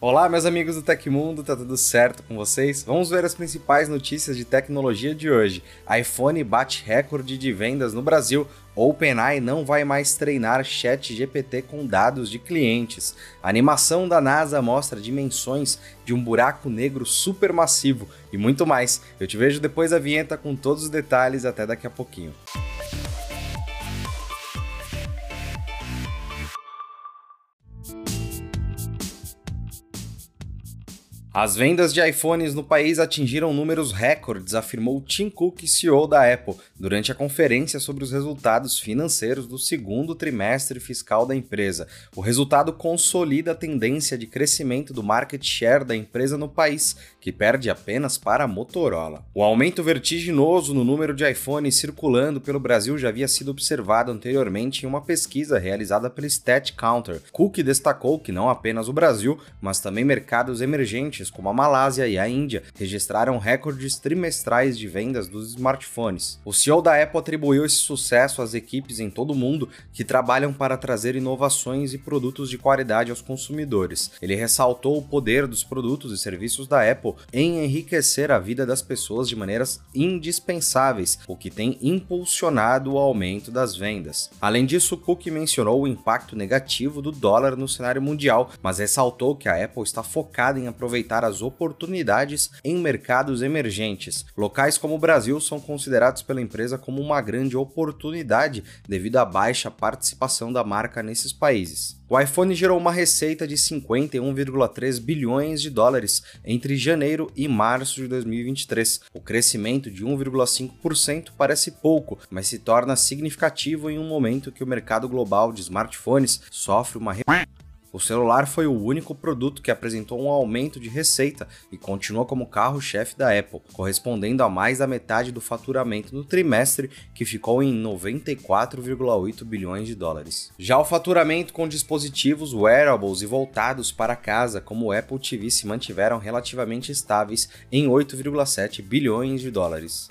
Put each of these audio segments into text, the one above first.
Olá, meus amigos do Tecmundo, tá tudo certo com vocês? Vamos ver as principais notícias de tecnologia de hoje. iPhone bate recorde de vendas no Brasil. OpenAI não vai mais treinar Chat GPT com dados de clientes. A animação da NASA mostra dimensões de um buraco negro supermassivo e muito mais. Eu te vejo depois da vinheta com todos os detalhes. Até daqui a pouquinho. As vendas de iPhones no país atingiram números recordes, afirmou Tim Cook, CEO da Apple, durante a conferência sobre os resultados financeiros do segundo trimestre fiscal da empresa. O resultado consolida a tendência de crescimento do market share da empresa no país, que perde apenas para a Motorola. O aumento vertiginoso no número de iPhones circulando pelo Brasil já havia sido observado anteriormente em uma pesquisa realizada pelo Stat Counter. Cook destacou que não apenas o Brasil, mas também mercados emergentes países como a Malásia e a Índia registraram recordes trimestrais de vendas dos smartphones. O CEO da Apple atribuiu esse sucesso às equipes em todo o mundo que trabalham para trazer inovações e produtos de qualidade aos consumidores. Ele ressaltou o poder dos produtos e serviços da Apple em enriquecer a vida das pessoas de maneiras indispensáveis, o que tem impulsionado o aumento das vendas. Além disso, Cook mencionou o impacto negativo do dólar no cenário mundial, mas ressaltou que a Apple está focada em aproveitar aproveitar as oportunidades em mercados emergentes. Locais como o Brasil são considerados pela empresa como uma grande oportunidade devido à baixa participação da marca nesses países. O iPhone gerou uma receita de 51,3 bilhões de dólares entre janeiro e março de 2023. O crescimento de 1,5% parece pouco, mas se torna significativo em um momento que o mercado global de smartphones sofre uma o celular foi o único produto que apresentou um aumento de receita e continua como carro-chefe da Apple, correspondendo a mais da metade do faturamento no trimestre, que ficou em 94,8 bilhões de dólares. Já o faturamento com dispositivos wearables e voltados para casa, como o Apple TV, se mantiveram relativamente estáveis em 8,7 bilhões de dólares.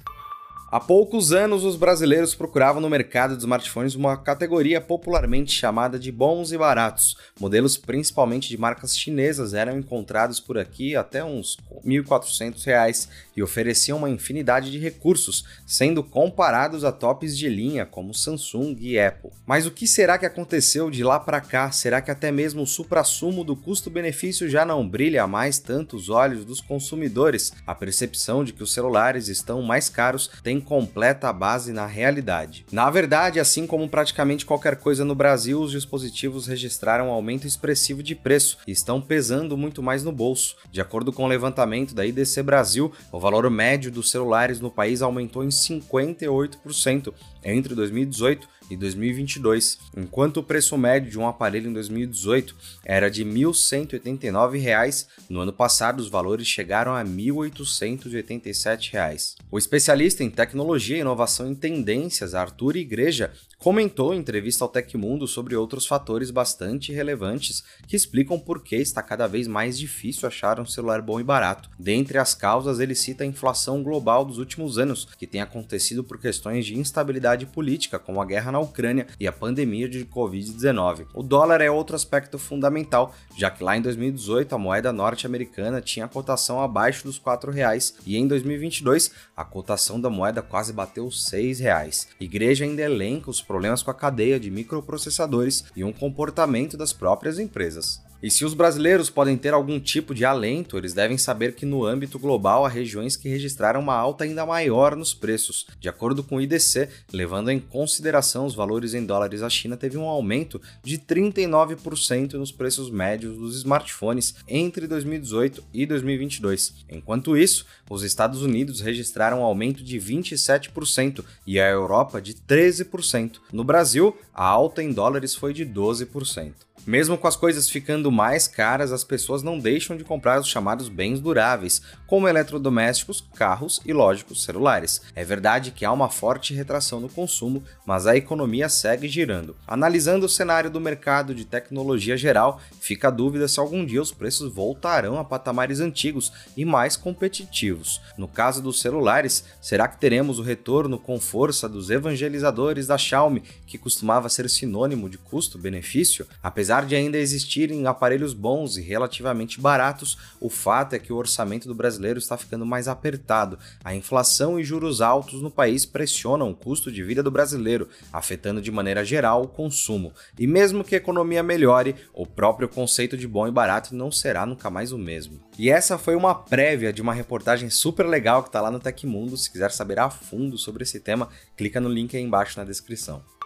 Há poucos anos, os brasileiros procuravam no mercado de smartphones uma categoria popularmente chamada de bons e baratos. Modelos principalmente de marcas chinesas eram encontrados por aqui até uns R$ 1.400 e ofereciam uma infinidade de recursos, sendo comparados a tops de linha como Samsung e Apple. Mas o que será que aconteceu de lá para cá? Será que até mesmo o suprassumo do custo-benefício já não brilha mais tanto os olhos dos consumidores? A percepção de que os celulares estão mais caros tem tem completa base na realidade. Na verdade, assim como praticamente qualquer coisa no Brasil, os dispositivos registraram um aumento expressivo de preço e estão pesando muito mais no bolso. De acordo com o levantamento da IDC Brasil, o valor médio dos celulares no país aumentou em 58% entre 2018 e 2022, enquanto o preço médio de um aparelho em 2018 era de R$ 1.189, no ano passado os valores chegaram a R$ 1.887. O especialista em tecnologia, inovação e tendências, Arthur Igreja, comentou em entrevista ao Tecmundo sobre outros fatores bastante relevantes que explicam por que está cada vez mais difícil achar um celular bom e barato. Dentre as causas, ele cita a inflação global dos últimos anos, que tem acontecido por questões de instabilidade política, como a guerra na Ucrânia e a pandemia de Covid-19. O dólar é outro aspecto fundamental, já que lá em 2018 a moeda norte-americana tinha a cotação abaixo dos R$ reais e em 2022 a cotação da moeda quase bateu R$ reais. Igreja ainda elenca os problemas com a cadeia de microprocessadores e um comportamento das próprias empresas. E se os brasileiros podem ter algum tipo de alento, eles devem saber que no âmbito global há regiões que registraram uma alta ainda maior nos preços. De acordo com o IDC, levando em consideração os valores em dólares, a China teve um aumento de 39% nos preços médios dos smartphones entre 2018 e 2022. Enquanto isso, os Estados Unidos registraram um aumento de 27% e a Europa de 13%. No Brasil, a alta em dólares foi de 12%. Mesmo com as coisas ficando mais caras, as pessoas não deixam de comprar os chamados bens duráveis, como eletrodomésticos, carros e, lógico, celulares. É verdade que há uma forte retração no consumo, mas a economia segue girando. Analisando o cenário do mercado de tecnologia geral, fica a dúvida se algum dia os preços voltarão a patamares antigos e mais competitivos. No caso dos celulares, será que teremos o retorno com força dos evangelizadores da Xiaomi, que costumava ser sinônimo de custo-benefício? Apesar de ainda existirem aparelhos bons e relativamente baratos, o fato é que o orçamento do brasileiro está ficando mais apertado. A inflação e juros altos no país pressionam o custo de vida do brasileiro, afetando de maneira geral o consumo. E mesmo que a economia melhore, o próprio conceito de bom e barato não será nunca mais o mesmo. E essa foi uma prévia de uma reportagem super legal que está lá no Tecmundo. Se quiser saber a fundo sobre esse tema, clica no link aí embaixo na descrição.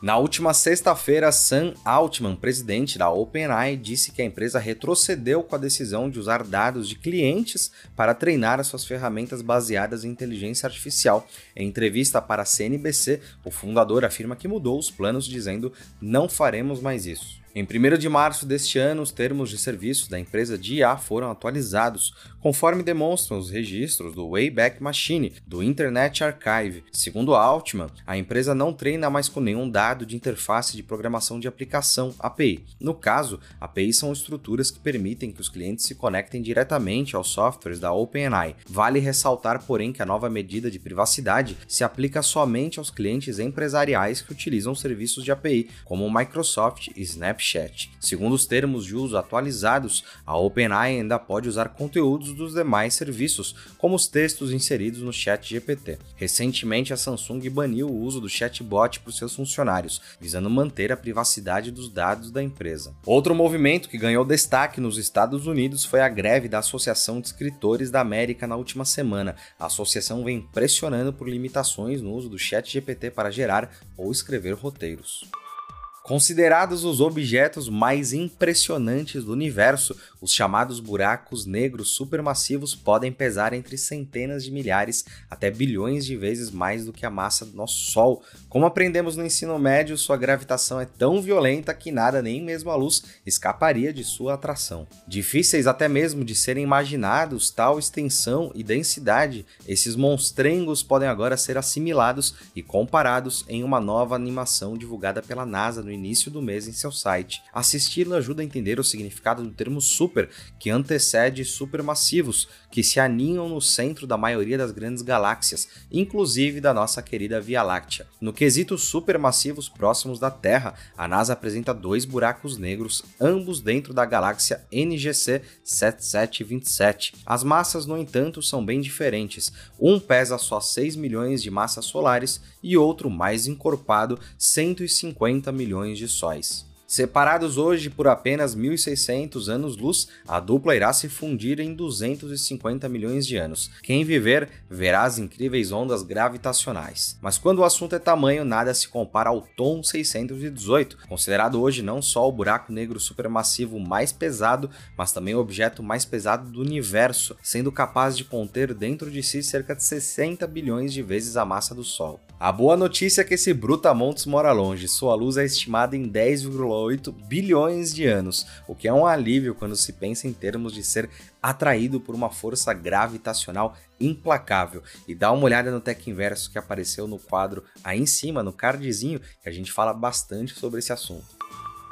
Na última sexta-feira, Sam Altman, presidente da OpenAI, disse que a empresa retrocedeu com a decisão de usar dados de clientes para treinar as suas ferramentas baseadas em inteligência artificial. Em entrevista para a CNBC, o fundador afirma que mudou os planos, dizendo: não faremos mais isso. Em 1 de março deste ano, os termos de serviço da empresa de IA foram atualizados, conforme demonstram os registros do Wayback Machine, do Internet Archive. Segundo a Altman, a empresa não treina mais com nenhum dado de interface de programação de aplicação, API. No caso, APIs são estruturas que permitem que os clientes se conectem diretamente aos softwares da OpenAI. Vale ressaltar, porém, que a nova medida de privacidade se aplica somente aos clientes empresariais que utilizam serviços de API, como Microsoft e Snapchat. Segundo os termos de uso atualizados, a OpenAI ainda pode usar conteúdos dos demais serviços, como os textos inseridos no Chat GPT. Recentemente, a Samsung baniu o uso do chatbot para seus funcionários, visando manter a privacidade dos dados da empresa. Outro movimento que ganhou destaque nos Estados Unidos foi a greve da Associação de Escritores da América na última semana. A associação vem pressionando por limitações no uso do Chat GPT para gerar ou escrever roteiros. Considerados os objetos mais impressionantes do universo, os chamados buracos negros supermassivos podem pesar entre centenas de milhares até bilhões de vezes mais do que a massa do nosso Sol. Como aprendemos no ensino médio, sua gravitação é tão violenta que nada, nem mesmo a luz, escaparia de sua atração. Difíceis até mesmo de serem imaginados, tal extensão e densidade, esses monstrengos podem agora ser assimilados e comparados em uma nova animação divulgada pela NASA no início do mês em seu site. Assisti-lo ajuda a entender o significado do termo super, que antecede supermassivos, que se aninham no centro da maioria das grandes galáxias, inclusive da nossa querida Via Láctea. No quesito supermassivos próximos da Terra, a NASA apresenta dois buracos negros, ambos dentro da galáxia NGC 7727. As massas, no entanto, são bem diferentes. Um pesa só 6 milhões de massas solares e outro mais encorpado 150 milhões de sóis. Separados hoje por apenas 1.600 anos-luz, a dupla irá se fundir em 250 milhões de anos. Quem viver verá as incríveis ondas gravitacionais. Mas quando o assunto é tamanho, nada se compara ao Tom 618, considerado hoje não só o buraco negro supermassivo mais pesado, mas também o objeto mais pesado do universo, sendo capaz de conter dentro de si cerca de 60 bilhões de vezes a massa do Sol. A boa notícia é que esse Brutamontes mora longe, sua luz é estimada em 10,8 bilhões de anos, o que é um alívio quando se pensa em termos de ser atraído por uma força gravitacional implacável. E dá uma olhada no Tech Inverso que apareceu no quadro aí em cima, no cardzinho, que a gente fala bastante sobre esse assunto.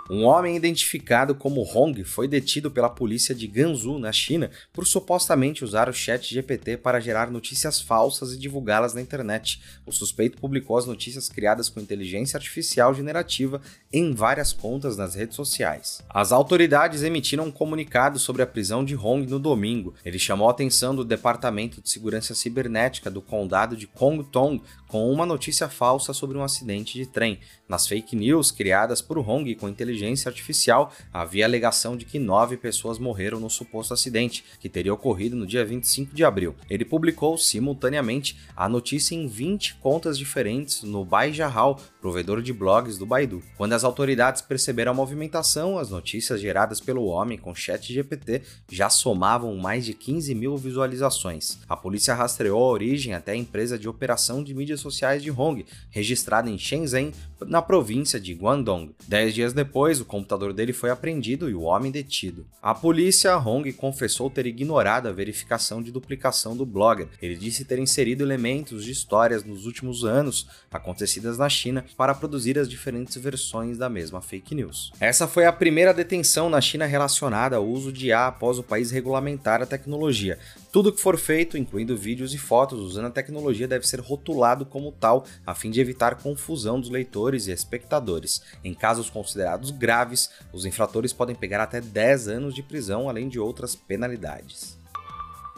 Um homem identificado como Hong foi detido pela polícia de Gansu, na China, por supostamente usar o chat GPT para gerar notícias falsas e divulgá-las na internet. O suspeito publicou as notícias criadas com inteligência artificial generativa em várias contas nas redes sociais. As autoridades emitiram um comunicado sobre a prisão de Hong no domingo. Ele chamou a atenção do Departamento de Segurança Cibernética do condado de Kongtong com uma notícia falsa sobre um acidente de trem. Nas fake news criadas por Hong com inteligência artificial, havia alegação de que nove pessoas morreram no suposto acidente, que teria ocorrido no dia 25 de abril. Ele publicou simultaneamente a notícia em 20 contas diferentes no Baijahal, provedor de blogs do Baidu. Quando as autoridades perceberam a movimentação, as notícias geradas pelo homem com chat GPT já somavam mais de 15 mil visualizações. A polícia rastreou a origem até a empresa de operação de mídias sociais de Hong, registrada em Shenzhen, na província de Guangdong. Dez dias depois, o computador dele foi apreendido e o homem detido. A polícia Hong confessou ter ignorado a verificação de duplicação do blogger. Ele disse ter inserido elementos de histórias nos últimos anos acontecidas na China para produzir as diferentes versões da mesma fake news. Essa foi a primeira detenção na China relacionada ao uso de IA após o país regulamentar a tecnologia. Tudo que for feito, incluindo vídeos e fotos usando a tecnologia, deve ser rotulado como tal, a fim de evitar confusão dos leitores e espectadores. Em casos considerados graves, os infratores podem pegar até 10 anos de prisão, além de outras penalidades.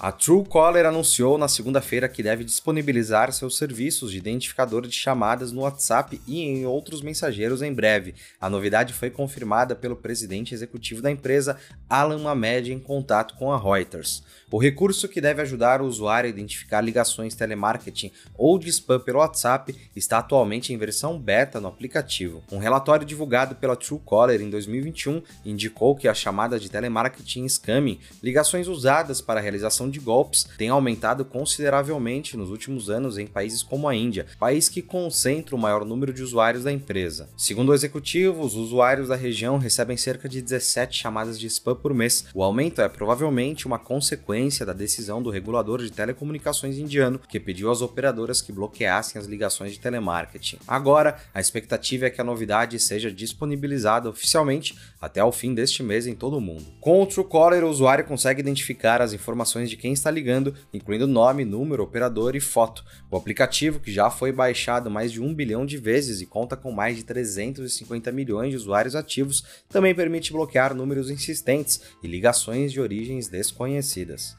A Truecaller anunciou na segunda-feira que deve disponibilizar seus serviços de identificador de chamadas no WhatsApp e em outros mensageiros em breve. A novidade foi confirmada pelo presidente executivo da empresa, Alan Mamed, em contato com a Reuters. O recurso que deve ajudar o usuário a identificar ligações telemarketing ou de spam pelo WhatsApp está atualmente em versão beta no aplicativo. Um relatório divulgado pela Truecaller em 2021 indicou que a chamada de telemarketing scamming, ligações usadas para a realização de golpes tem aumentado consideravelmente nos últimos anos em países como a Índia, país que concentra o maior número de usuários da empresa. Segundo o executivo, os usuários da região recebem cerca de 17 chamadas de spam por mês. O aumento é provavelmente uma consequência da decisão do regulador de telecomunicações indiano, que pediu às operadoras que bloqueassem as ligações de telemarketing. Agora, a expectativa é que a novidade seja disponibilizada oficialmente até o fim deste mês em todo o mundo. Com o Truecaller, o usuário consegue identificar as informações de quem está ligando, incluindo nome, número, operador e foto. O aplicativo, que já foi baixado mais de um bilhão de vezes e conta com mais de 350 milhões de usuários ativos, também permite bloquear números insistentes e ligações de origens desconhecidas.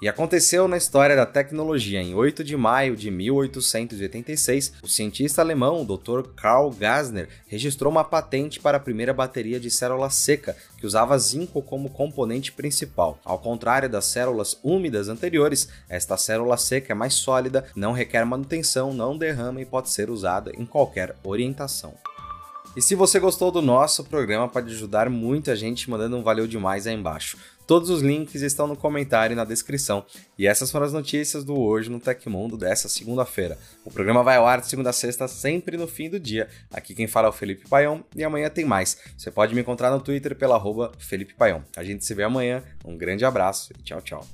E aconteceu na história da tecnologia. Em 8 de maio de 1886, o cientista alemão Dr. Karl Gassner registrou uma patente para a primeira bateria de célula seca, que usava zinco como componente principal. Ao contrário das células úmidas anteriores, esta célula seca é mais sólida, não requer manutenção, não derrama e pode ser usada em qualquer orientação. E se você gostou do nosso programa, pode ajudar muita gente mandando um valeu demais aí embaixo. Todos os links estão no comentário e na descrição. E essas foram as notícias do Hoje no Tecmundo dessa segunda-feira. O programa vai ao ar de segunda a sexta, sempre no fim do dia. Aqui quem fala é o Felipe Paião e amanhã tem mais. Você pode me encontrar no Twitter pela arroba Felipe Paião. A gente se vê amanhã. Um grande abraço e tchau, tchau.